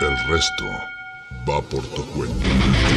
El resto va por tu cuenta.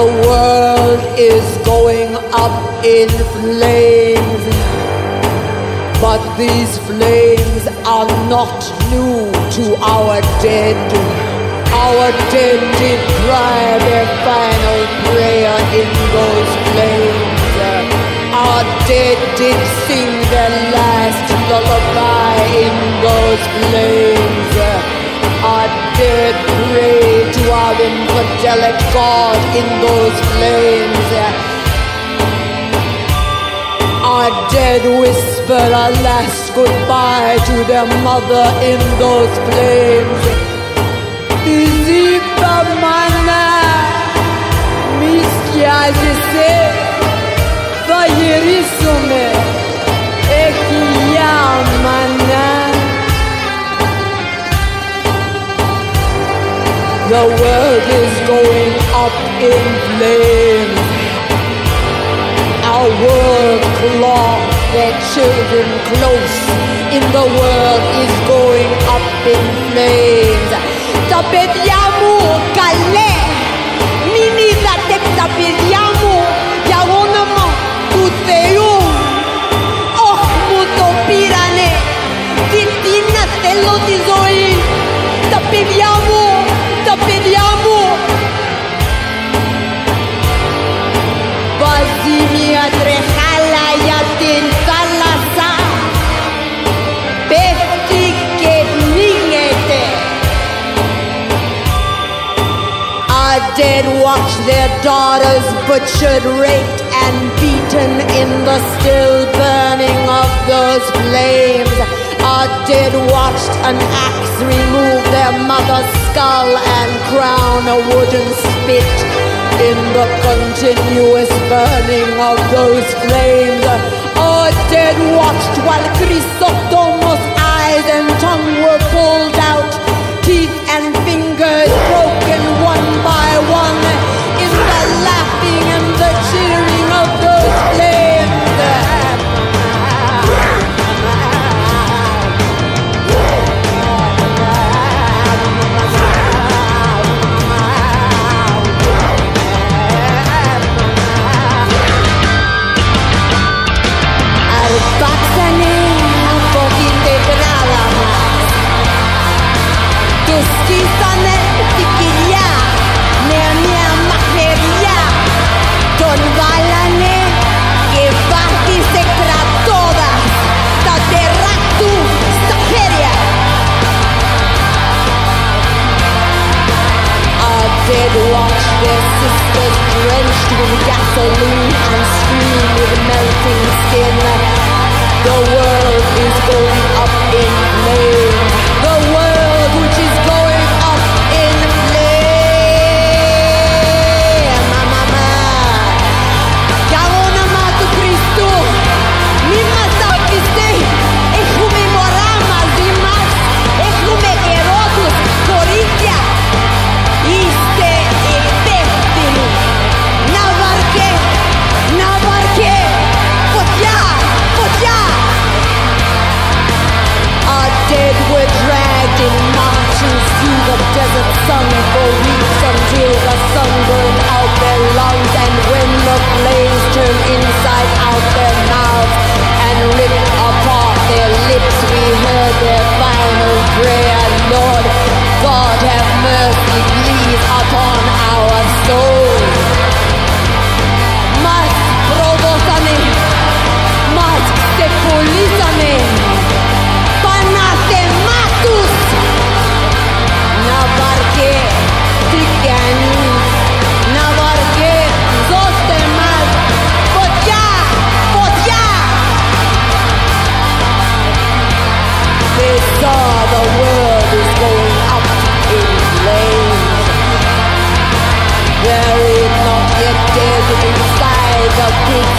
The world is going up in flames. But these flames are not new to our dead. Our dead did cry their final prayer in those flames. Our dead did sing their last lullaby in those flames. Dead prayed to our infidelic God in those flames. Our dead whisper a last goodbye to their mother in those flames. Izipa mana Miskiazise Vayirisume Ekiyamana The world is going up in flames. Our world cloth their children close. In the world is going up in flames. Tapediamo calè their daughters butchered, raped, and beaten in the still burning of those flames. Our dead watched an axe remove their mother's skull and crown a wooden spit in the continuous burning of those flames. Our dead watched while Chrysostomus' eyes and tongue were pulled out, teeth Dead watch their sisters drenched with gasoline and scream with melting skin. The world through the desert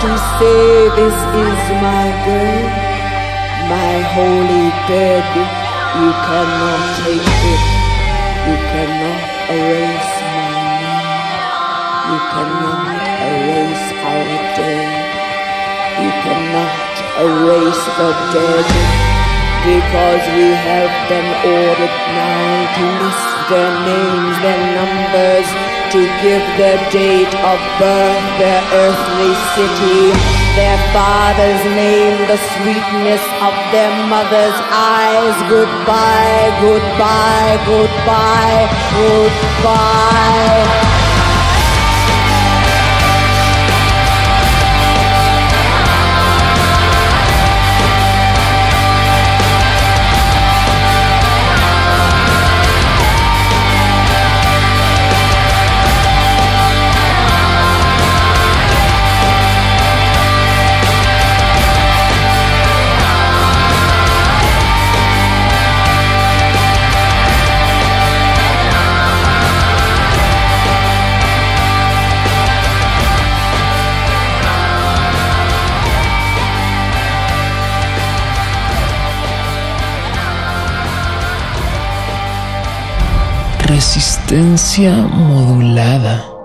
to say, This is my girl, my holy bed. You cannot take it, you cannot erase my name, you cannot erase our dead, you cannot erase the dead, because we have been ordered now to list their names, their numbers, to give their date of birth, their earthly city, their father's name, the sweetness of their mother's eyes. Goodbye, goodbye, goodbye, goodbye. Resistencia modulada.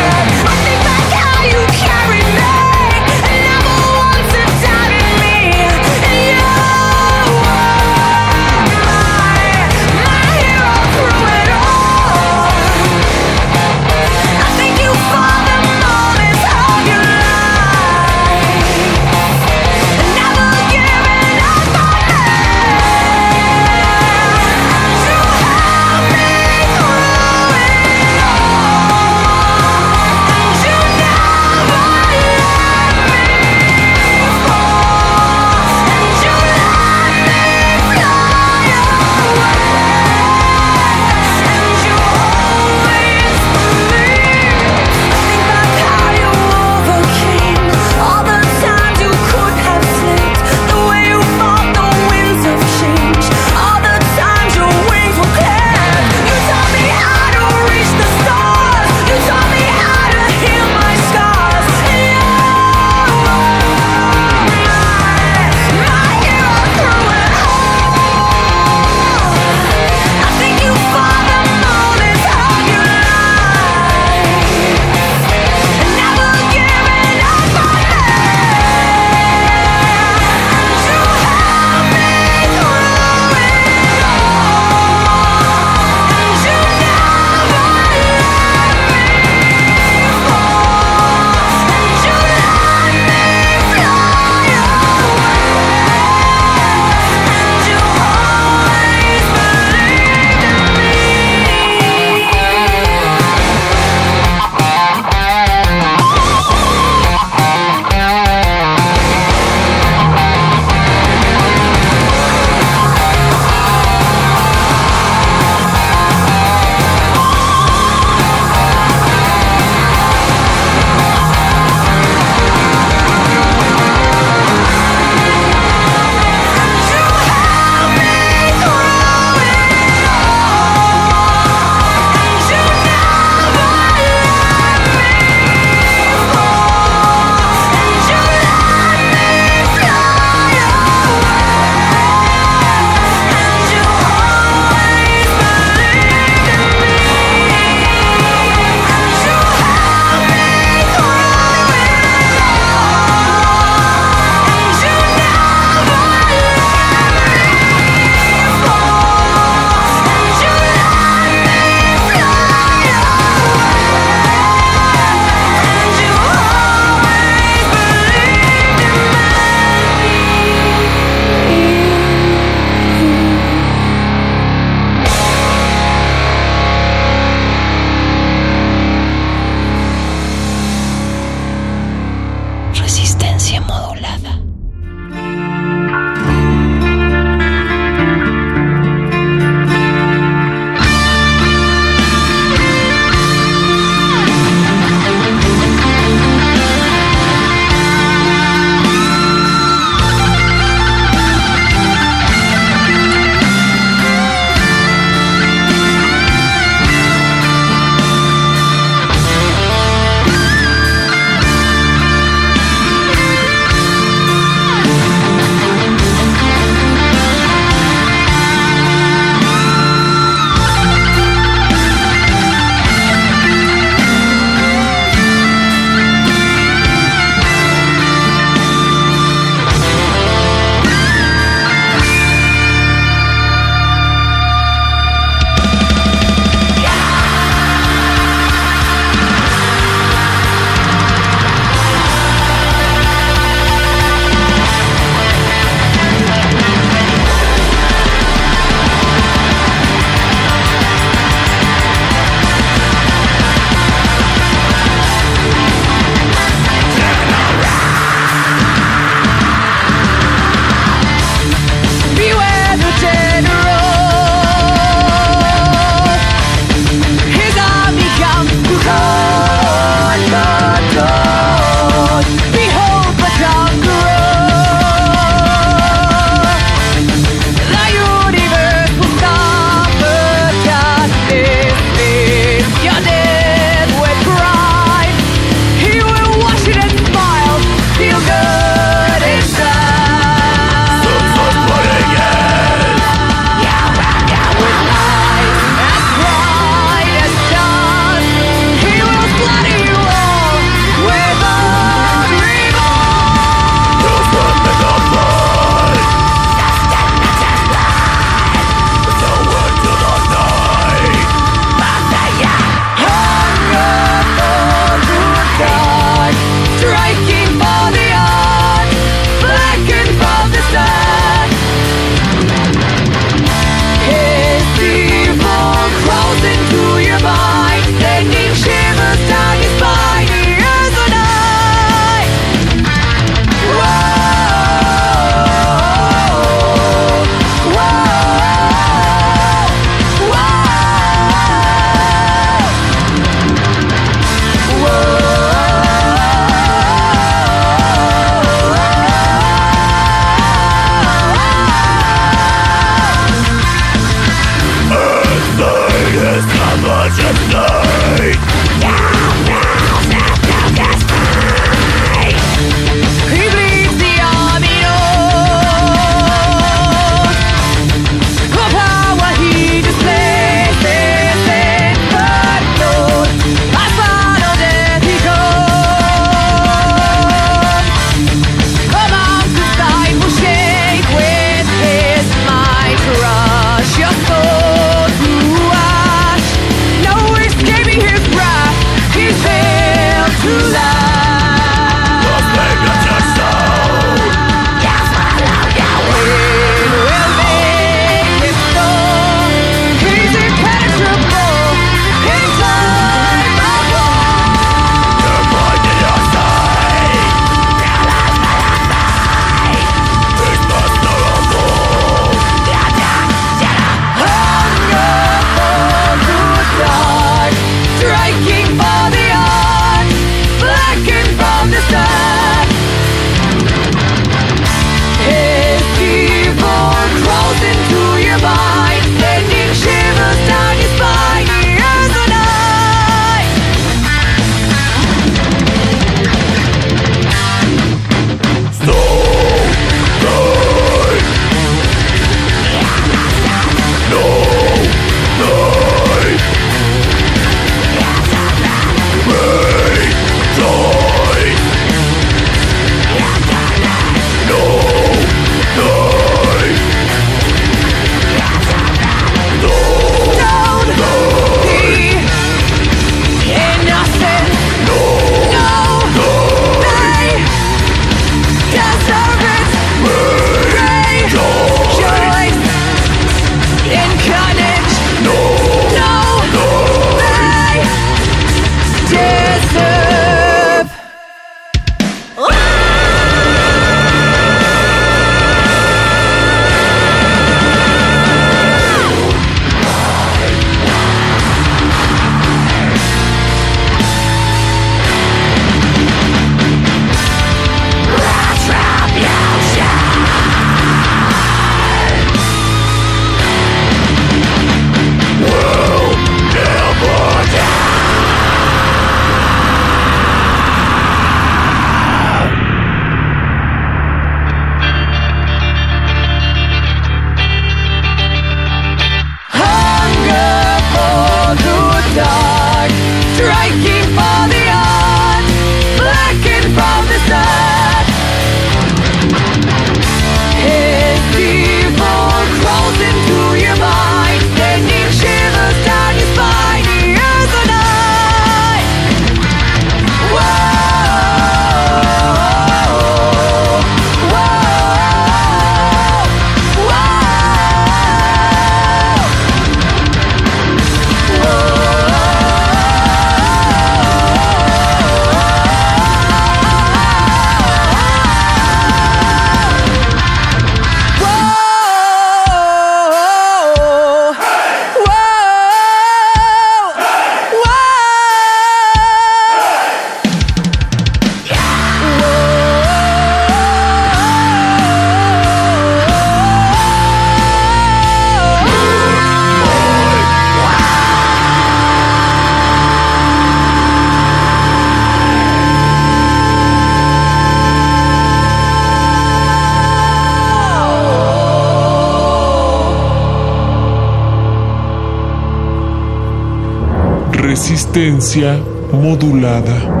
Resistencia modulada.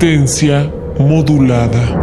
Resistencia modulada.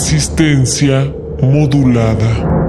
Resistencia modulada.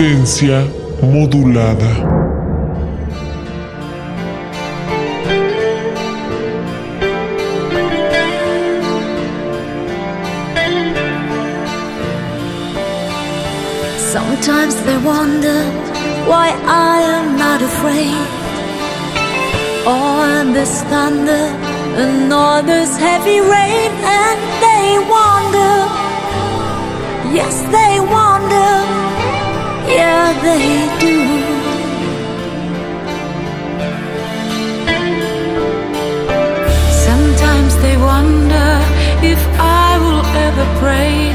resistencia modulada. Sometimes they wonder why I am not afraid. All this thunder and all this heavy rain, and they wonder, yes, they wonder they do. Sometimes they wonder if I will ever pray.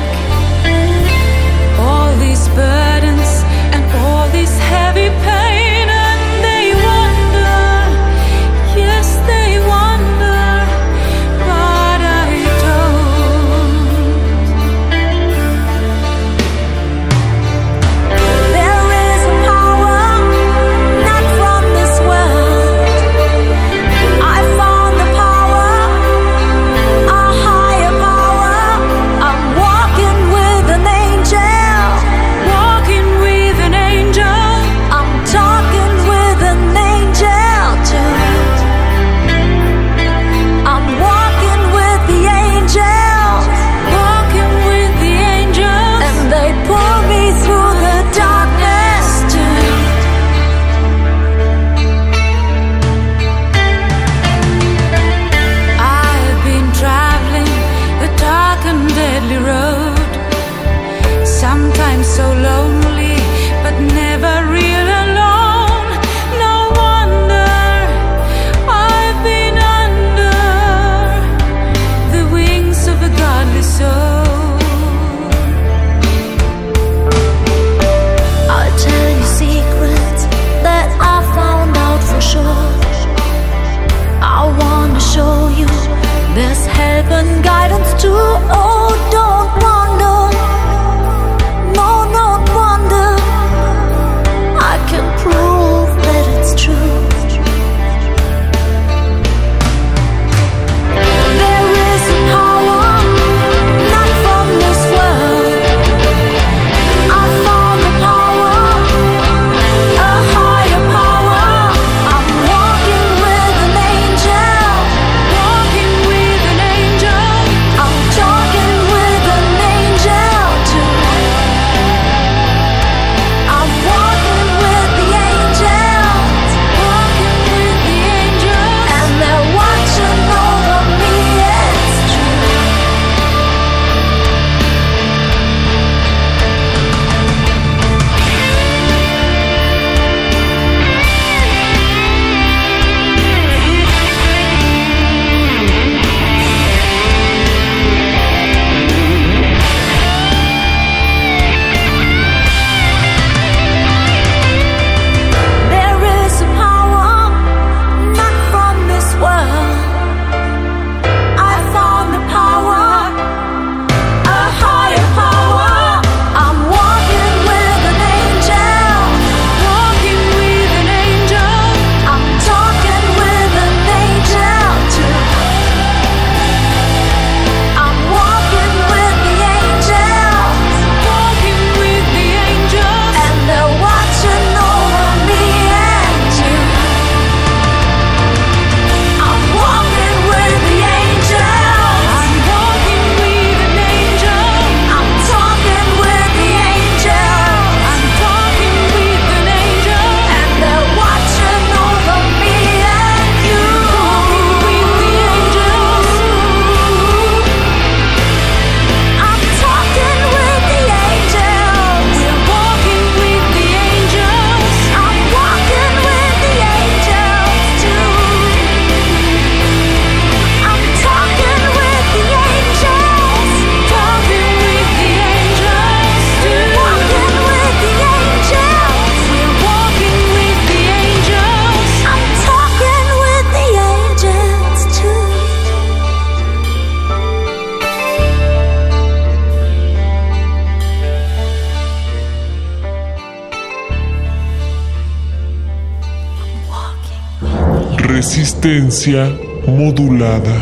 modulada.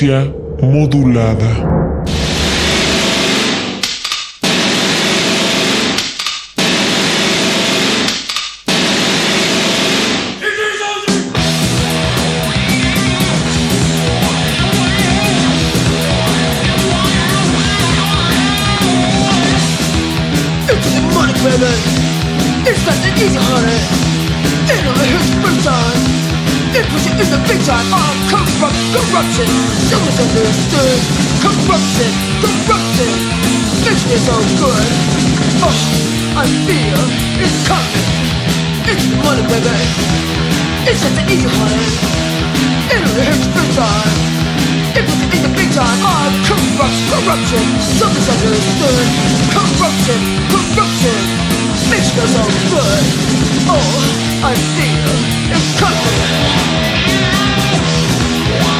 frecuencia modulada. It's the big time, You corruption. So misunderstood. Corruption, corruption. Makes me so good. Oh, I feel it's coming. It's money, baby. It's just the easy, honey. Ain't no hits big time. It you in the big time. Oh, corrupt, corruption. So misunderstood. Corruption, corruption. Makes me so good. Oh, I feel it's coming. La